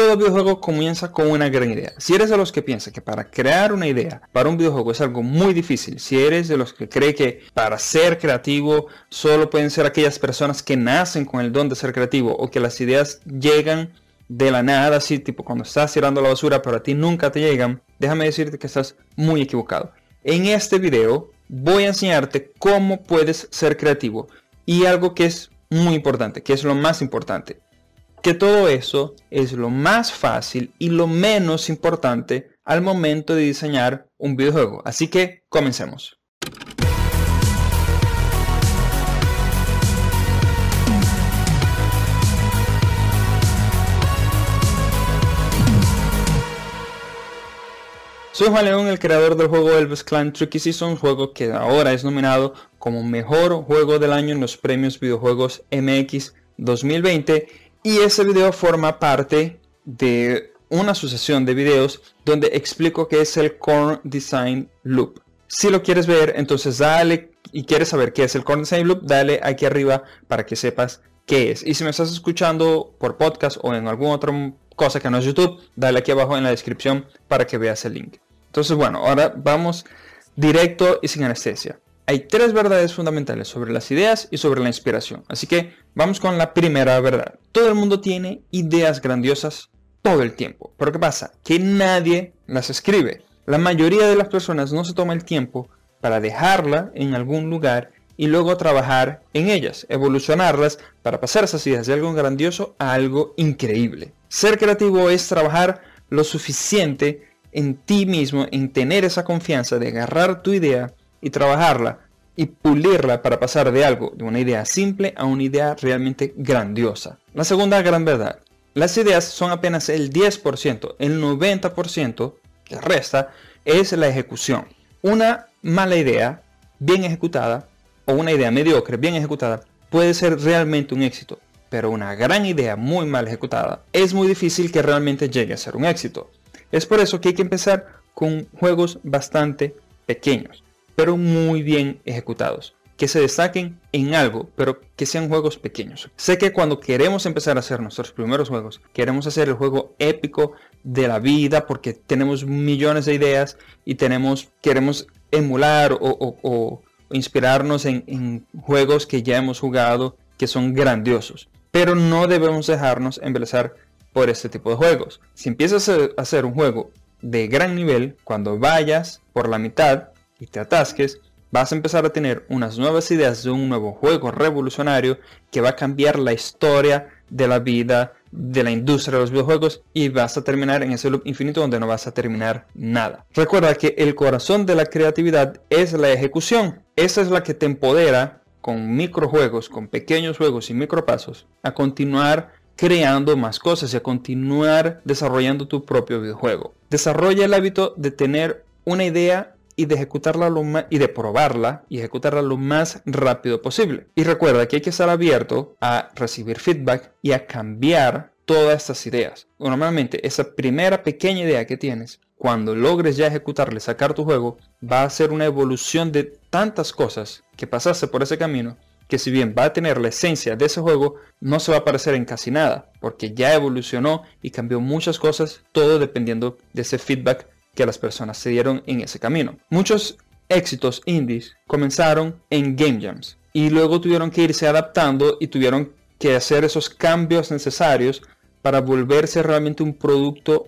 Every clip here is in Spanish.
todo videojuego comienza con una gran idea. Si eres de los que piensa que para crear una idea para un videojuego es algo muy difícil, si eres de los que cree que para ser creativo solo pueden ser aquellas personas que nacen con el don de ser creativo o que las ideas llegan de la nada, así tipo cuando estás tirando la basura pero ti nunca te llegan, déjame decirte que estás muy equivocado. En este video voy a enseñarte cómo puedes ser creativo y algo que es muy importante, que es lo más importante que todo eso es lo más fácil y lo menos importante al momento de diseñar un videojuego. Así que comencemos. Soy Juan León, el creador del juego Elvis Clan Tricky Season, juego que ahora es nominado como mejor juego del año en los premios videojuegos MX 2020 y ese video forma parte de una sucesión de videos donde explico qué es el Core Design Loop. Si lo quieres ver, entonces dale y quieres saber qué es el Core Design Loop, dale aquí arriba para que sepas qué es. Y si me estás escuchando por podcast o en alguna otra cosa que no es YouTube, dale aquí abajo en la descripción para que veas el link. Entonces, bueno, ahora vamos directo y sin anestesia. Hay tres verdades fundamentales sobre las ideas y sobre la inspiración. Así que vamos con la primera verdad. Todo el mundo tiene ideas grandiosas todo el tiempo. Pero ¿qué pasa? Que nadie las escribe. La mayoría de las personas no se toma el tiempo para dejarla en algún lugar y luego trabajar en ellas, evolucionarlas para pasar esas ideas de algo grandioso a algo increíble. Ser creativo es trabajar lo suficiente en ti mismo, en tener esa confianza de agarrar tu idea y trabajarla y pulirla para pasar de algo, de una idea simple a una idea realmente grandiosa. La segunda gran verdad, las ideas son apenas el 10%, el 90% que resta es la ejecución. Una mala idea bien ejecutada o una idea mediocre bien ejecutada puede ser realmente un éxito, pero una gran idea muy mal ejecutada es muy difícil que realmente llegue a ser un éxito. Es por eso que hay que empezar con juegos bastante pequeños pero muy bien ejecutados. Que se destaquen en algo, pero que sean juegos pequeños. Sé que cuando queremos empezar a hacer nuestros primeros juegos, queremos hacer el juego épico de la vida porque tenemos millones de ideas y tenemos, queremos emular o, inspirarnos en, juegos que ya hemos jugado que son grandiosos. Pero no debemos dejarnos embelezar por este tipo de juegos. Si empiezas a hacer un juego de gran nivel, cuando vayas por la mitad, y te atasques, vas a empezar a tener unas nuevas ideas de un nuevo juego revolucionario que va a cambiar la historia de la vida de la industria de los videojuegos y vas a terminar en ese loop infinito donde no vas a terminar nada. Recuerda que el corazón de la creatividad es la ejecución. Esa es la que te empodera con microjuegos, con pequeños juegos y micropasos a continuar creando más cosas y a continuar desarrollando tu propio videojuego. Desarrolla el hábito de tener una idea y de ejecutarla lo y de probarla y ejecutarla lo más rápido posible. Y recuerda que hay que estar abierto a recibir feedback y a cambiar todas estas ideas. Normalmente esa primera pequeña idea que tienes, cuando logres ya ejecutarle, sacar tu juego, va a ser una evolución de tantas cosas que pasaste por ese camino que si bien va a tener la esencia de ese juego, no se va a parecer en casi nada, porque ya evolucionó y cambió muchas cosas, todo dependiendo de ese feedback que las personas se dieron en ese camino. Muchos éxitos indies comenzaron en game jams y luego tuvieron que irse adaptando y tuvieron que hacer esos cambios necesarios para volverse realmente un producto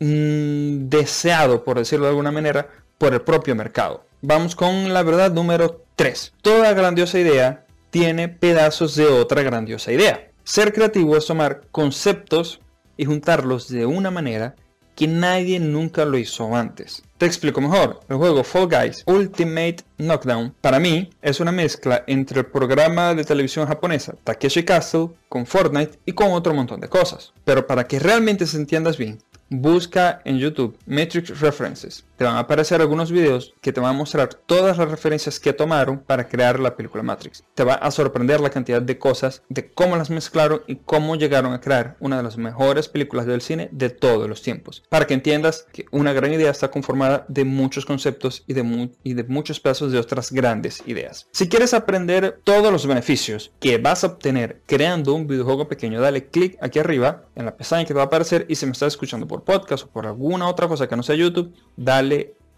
mm, deseado, por decirlo de alguna manera, por el propio mercado. Vamos con la verdad número 3. Toda grandiosa idea tiene pedazos de otra grandiosa idea. Ser creativo es tomar conceptos y juntarlos de una manera que nadie nunca lo hizo antes. Te explico mejor. El juego Fall Guys Ultimate Knockdown para mí es una mezcla entre el programa de televisión japonesa Takeshi Castle con Fortnite y con otro montón de cosas. Pero para que realmente se entiendas bien, busca en YouTube Matrix References te van a aparecer algunos videos que te van a mostrar todas las referencias que tomaron para crear la película Matrix. Te va a sorprender la cantidad de cosas, de cómo las mezclaron y cómo llegaron a crear una de las mejores películas del cine de todos los tiempos. Para que entiendas que una gran idea está conformada de muchos conceptos y de, muchos pedazos de otras grandes ideas. Si quieres aprender todos los beneficios que vas a obtener creando un videojuego pequeño, dale clic aquí arriba en la pestaña que te va a aparecer y si me estás escuchando por podcast o por alguna otra cosa que no sea YouTube, dale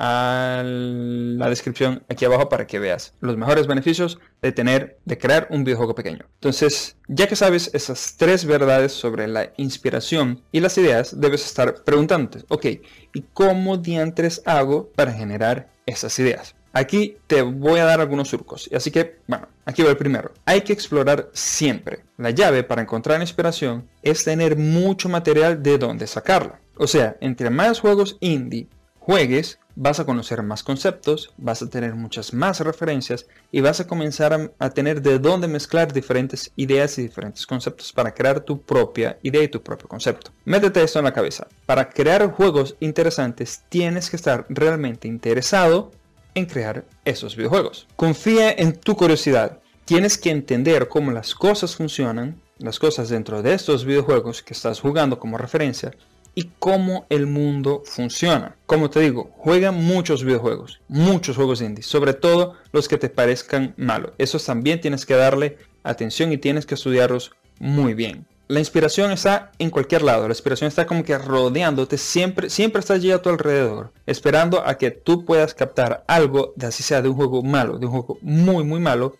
a la descripción aquí abajo para que veas los mejores beneficios de tener, de crear un videojuego pequeño. Entonces, ya que sabes esas tres verdades sobre la inspiración y las ideas, debes estar preguntándote, ok, ¿y cómo diantres hago para generar esas ideas? Aquí te voy a dar algunos surcos. Así que, bueno, aquí va el primero. Hay que explorar siempre. La llave para encontrar inspiración es tener mucho material de donde sacarla. O sea, entre más juegos indie juegues, vas a conocer más conceptos, vas a tener muchas más referencias y vas a comenzar a, tener de dónde mezclar diferentes ideas y diferentes conceptos para crear tu propia idea y tu propio concepto. Métete esto en la cabeza. Para crear juegos interesantes tienes que estar realmente interesado en crear esos videojuegos. Confía en tu curiosidad. Tienes que entender cómo las cosas funcionan, las cosas dentro de estos videojuegos que estás jugando como referencia cómo el mundo funciona. Como te digo, juega muchos videojuegos, muchos juegos indie, sobre todo los que te parezcan malos. Esos también tienes que darle atención y tienes que estudiarlos muy bien la inspiración está en cualquier lado, la inspiración está como que rodeándote, siempre, siempre está allí a tu alrededor, esperando a que tú puedas captar algo, de así sea de un juego malo, de un juego muy muy malo,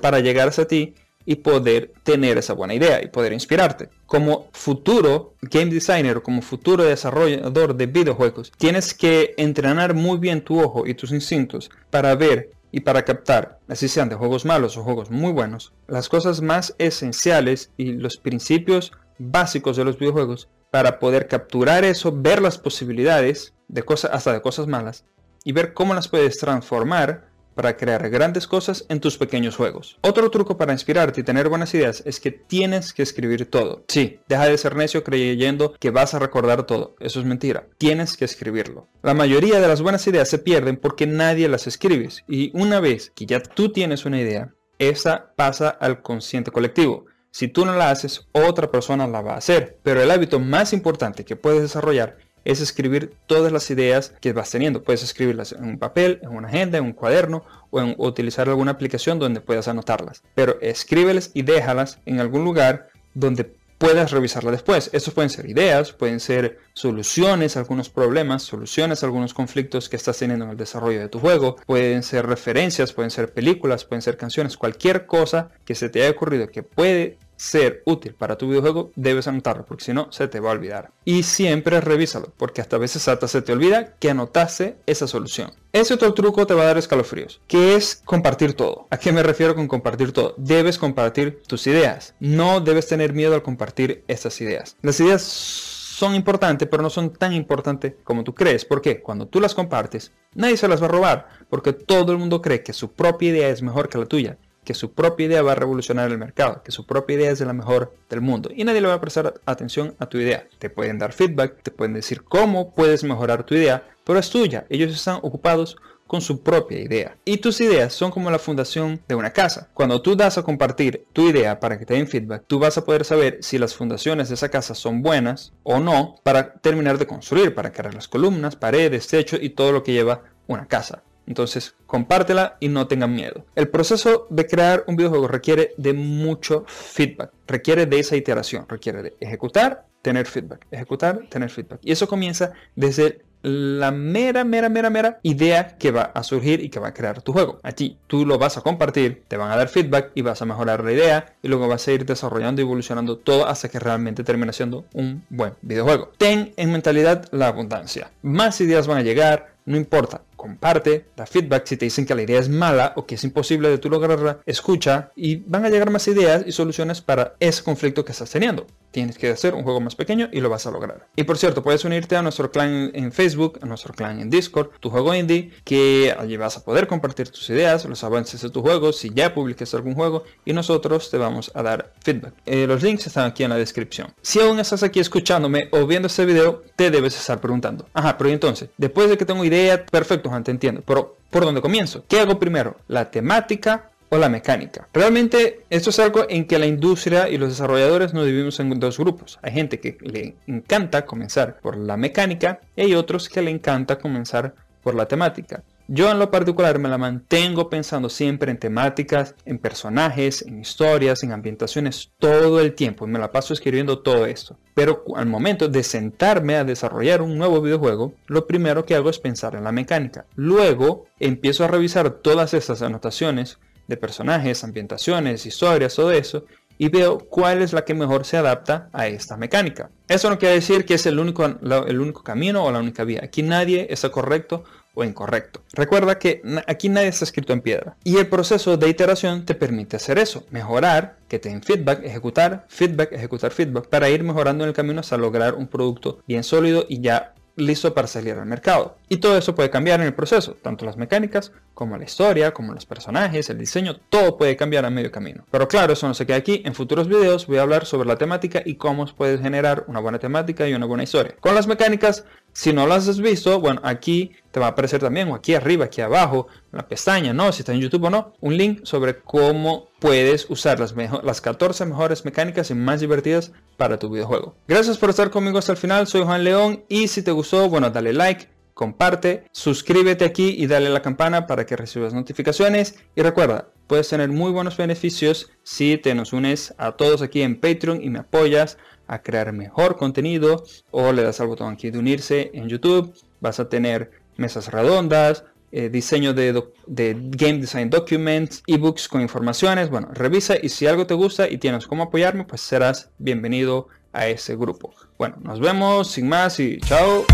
para llegar hacia ti y poder tener esa buena idea y poder inspirarte. Como futuro game designer, como futuro desarrollador de videojuegos, tienes que entrenar muy bien tu ojo y tus instintos para ver y para captar, así sean de juegos malos o juegos muy buenos, las cosas más esenciales y los principios básicos de los videojuegos para poder capturar eso, ver las posibilidades de cosas hasta de cosas malas y ver cómo las puedes transformar para crear grandes cosas en tus pequeños juegos. Otro truco para inspirarte y tener buenas ideas es que tienes que escribir todo. Sí, deja de ser necio creyendo que vas a recordar todo. Eso es mentira. Tienes que escribirlo. La mayoría de las buenas ideas se pierden porque nadie las escribes. Y una vez que ya tú tienes una idea, esa pasa al consciente colectivo. Si tú no la haces, otra persona la va a hacer. Pero el hábito más importante que puedes desarrollar es escribir todas las ideas que vas teniendo. Puedes escribirlas en un papel, en una agenda, en un cuaderno o, en, utilizar alguna aplicación donde puedas anotarlas. Pero escríbelas y déjalas en algún lugar donde puedas revisarla después. Estos pueden ser ideas, pueden ser soluciones a algunos problemas, soluciones a algunos conflictos que estás teniendo en el desarrollo de tu juego, pueden ser referencias, pueden ser películas, pueden ser canciones, cualquier cosa que se te haya ocurrido que puede ser útil para tu videojuego, debes anotarlo, porque si no, se te va a olvidar. Y siempre revísalo, porque hasta a veces hasta se te olvida que anotaste esa solución. Ese otro truco te va a dar escalofríos, que es compartir todo. ¿A qué me refiero con compartir todo? Debes compartir tus ideas. No debes tener miedo al compartir esas ideas. Las ideas son importantes, pero no son tan importantes como tú crees. porque Cuando tú las compartes, nadie se las va a robar, porque todo el mundo cree que su propia idea es mejor que la tuya que su propia idea va a revolucionar el mercado, que su propia idea es la mejor del mundo y nadie le va a prestar atención a tu idea. Te pueden dar feedback, te pueden decir cómo puedes mejorar tu idea, pero es tuya. Ellos están ocupados con su propia idea. Y tus ideas son como la fundación de una casa. Cuando tú das a compartir tu idea para que te den feedback, tú vas a poder saber si las fundaciones de esa casa son buenas o no para terminar de construir, para crear las columnas, paredes, techo y todo lo que lleva una casa. Entonces, compártela y no tengan miedo. El proceso de crear un videojuego requiere de mucho feedback, requiere de esa iteración, requiere de ejecutar, tener feedback, ejecutar, tener feedback. Y eso comienza desde la mera, mera, mera, mera idea que va a surgir y que va a crear tu juego. Allí tú lo vas a compartir, te van a dar feedback y vas a mejorar la idea y luego vas a ir desarrollando y evolucionando todo hasta que realmente termine siendo un buen videojuego. Ten en mentalidad la abundancia. Más ideas van a llegar, no importa comparte, da feedback si te dicen que la idea es mala o que es imposible de tú lograrla, escucha y van a llegar más ideas y soluciones para ese conflicto que estás teniendo. Tienes que hacer un juego más pequeño y lo vas a lograr. Y por cierto, puedes unirte a nuestro clan en Facebook, a nuestro clan en Discord, tu juego indie, que allí vas a poder compartir tus ideas, los avances de tu juego, si ya publicaste algún juego y nosotros te vamos a dar feedback. Eh, los links están aquí en la descripción. Si aún estás aquí escuchándome o viendo este video, te debes estar preguntando, ajá, pero entonces, después de que tengo idea, perfecto, Juan, te entiendo, pero ¿por dónde comienzo? ¿Qué hago primero? ¿La temática o la mecánica. Realmente esto es algo en que la industria y los desarrolladores nos dividimos en dos grupos. Hay gente que le encanta comenzar por la mecánica y hay otros que le encanta comenzar por la temática. Yo en lo particular me la mantengo pensando siempre en temáticas, en personajes, en historias, en ambientaciones todo el tiempo me la paso escribiendo todo esto. Pero al momento de sentarme a desarrollar un nuevo videojuego, lo primero que hago es pensar en la mecánica. Luego empiezo a revisar todas estas anotaciones de personajes, ambientaciones, historias, todo eso, y veo cuál es la que mejor se adapta a esta mecánica. Eso no quiere decir que es el único, el único camino o la única vía. Aquí nadie está correcto o incorrecto. Recuerda que aquí nadie está escrito en piedra. Y el proceso de iteración te permite hacer eso. Mejorar, que te den feedback, ejecutar, feedback, ejecutar feedback, para ir mejorando en el camino hasta lograr un producto bien sólido y ya listo para salir al mercado. Y todo eso puede cambiar en el proceso, tanto las mecánicas como la historia, como los personajes, el diseño, todo puede cambiar a medio camino. Pero claro, eso no se queda aquí, en futuros videos voy a hablar sobre la temática y cómo puedes generar una buena temática y una buena historia. Con las mecánicas si no las has visto, bueno, aquí te va a aparecer también, o aquí arriba, aquí abajo, en la pestaña, ¿no? Si está en YouTube o no, un link sobre cómo puedes usar las, las 14 mejores mecánicas y más divertidas para tu videojuego. Gracias por estar conmigo hasta el final, soy Juan León y si te gustó, bueno, dale like, comparte, suscríbete aquí y dale a la campana para que recibas notificaciones. Y recuerda, puedes tener muy buenos beneficios si te nos unes a todos aquí en Patreon y me apoyas a crear mejor contenido o le das al botón aquí de unirse en YouTube. Vas a tener mesas redondas, eh, diseño de, de, game design documents, ebooks con informaciones. Bueno, revisa y si algo te gusta y tienes cómo apoyarme, pues serás bienvenido a ese grupo. Bueno, nos vemos sin más y chao.